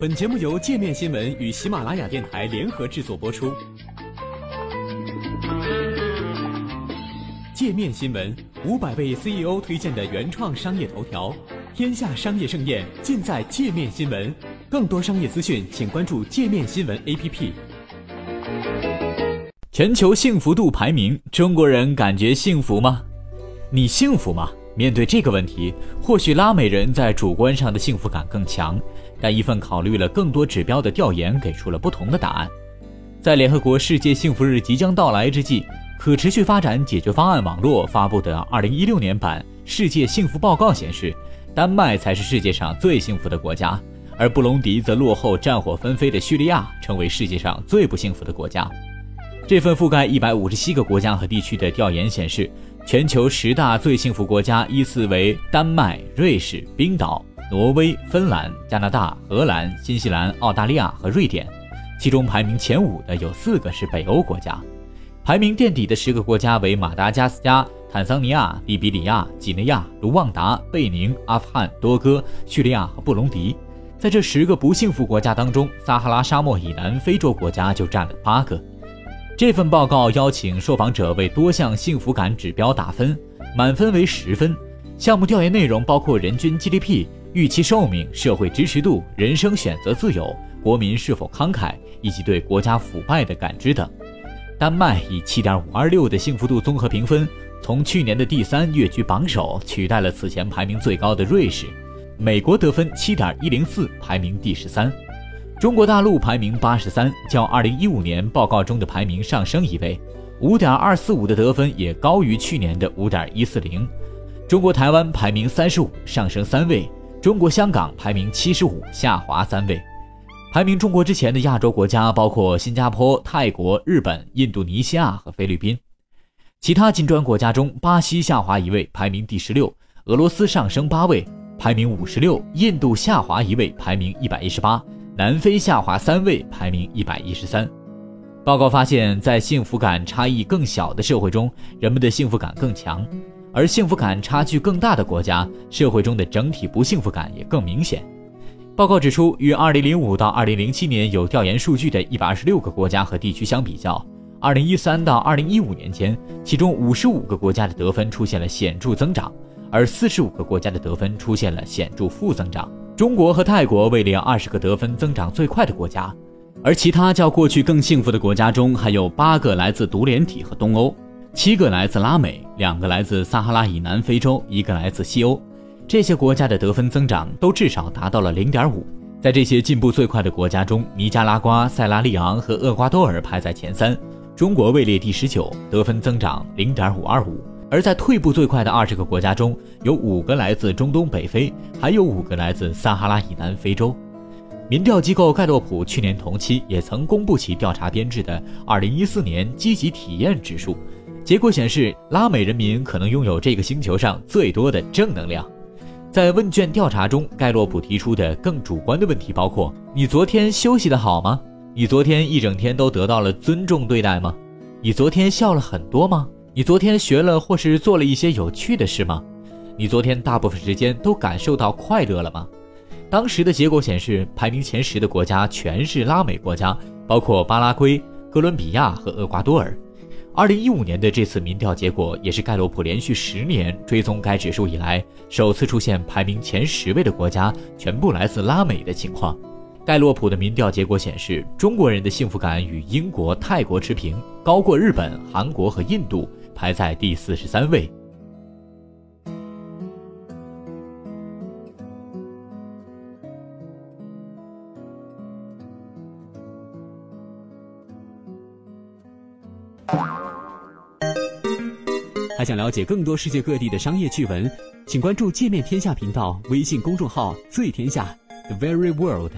本节目由界面新闻与喜马拉雅电台联合制作播出。界面新闻五百位 CEO 推荐的原创商业头条，天下商业盛宴尽在界面新闻。更多商业资讯，请关注界面新闻 APP。全球幸福度排名，中国人感觉幸福吗？你幸福吗？面对这个问题，或许拉美人在主观上的幸福感更强。但一份考虑了更多指标的调研给出了不同的答案。在联合国世界幸福日即将到来之际，可持续发展解决方案网络发布的2016年版世界幸福报告显示，丹麦才是世界上最幸福的国家，而布隆迪则落后战火纷飞的叙利亚，成为世界上最不幸福的国家。这份覆盖157个国家和地区的调研显示，全球十大最幸福国家依次为丹麦、瑞士、冰岛。挪威、芬兰、加拿大、荷兰、新西兰、澳大利亚和瑞典，其中排名前五的有四个是北欧国家。排名垫底的十个国家为马达加斯加、坦桑尼亚、利比里亚、几内亚、卢旺达、贝宁、阿富汗、多哥、叙利亚和布隆迪。在这十个不幸福国家当中，撒哈拉沙漠以南非洲国家就占了八个。这份报告邀请受访者为多项幸福感指标打分，满分为十分。项目调研内容包括人均 GDP。预期寿命、社会支持度、人生选择自由、国民是否慷慨，以及对国家腐败的感知等。丹麦以七点五二六的幸福度综合评分，从去年的第三跃居榜首，取代了此前排名最高的瑞士。美国得分七点一零四，排名第十三。中国大陆排名八十三，较二零一五年报告中的排名上升一位，五点二四五的得分也高于去年的五点一四零。中国台湾排名三十五，上升三位。中国香港排名七十五，下滑三位。排名中国之前的亚洲国家包括新加坡、泰国、日本、印度尼西亚和菲律宾。其他金砖国家中，巴西下滑一位，排名第十六；俄罗斯上升八位，排名五十六；印度下滑一位，排名一百一十八；南非下滑三位，排名一百一十三。报告发现，在幸福感差异更小的社会中，人们的幸福感更强。而幸福感差距更大的国家，社会中的整体不幸福感也更明显。报告指出，与2005到2007年有调研数据的126个国家和地区相比较，2013到2015年间，其中55个国家的得分出现了显著增长，而45个国家的得分出现了显著负增长。中国和泰国位列20个得分增长最快的国家，而其他较过去更幸福的国家中，还有八个来自独联体和东欧。七个来自拉美，两个来自撒哈拉以南非洲，一个来自西欧。这些国家的得分增长都至少达到了零点五。在这些进步最快的国家中，尼加拉瓜、塞拉利昂和厄瓜多尔排在前三，中国位列第十九，得分增长零点五二五。而在退步最快的二十个国家中，有五个来自中东北非，还有五个来自撒哈拉以南非洲。民调机构盖洛普去年同期也曾公布其调查编制的二零一四年积极体验指数。结果显示，拉美人民可能拥有这个星球上最多的正能量。在问卷调查中，盖洛普提出的更主观的问题包括：你昨天休息的好吗？你昨天一整天都得到了尊重对待吗？你昨天笑了很多吗？你昨天学了或是做了一些有趣的事吗？你昨天大部分时间都感受到快乐了吗？当时的结果显示，排名前十的国家全是拉美国家，包括巴拉圭、哥伦比亚和厄瓜多尔。二零一五年的这次民调结果，也是盖洛普连续十年追踪该指数以来，首次出现排名前十位的国家全部来自拉美的情况。盖洛普的民调结果显示，中国人的幸福感与英国、泰国持平，高过日本、韩国和印度，排在第四十三位。还想了解更多世界各地的商业趣闻，请关注“界面天下”频道微信公众号“最天下 ”，The Very World。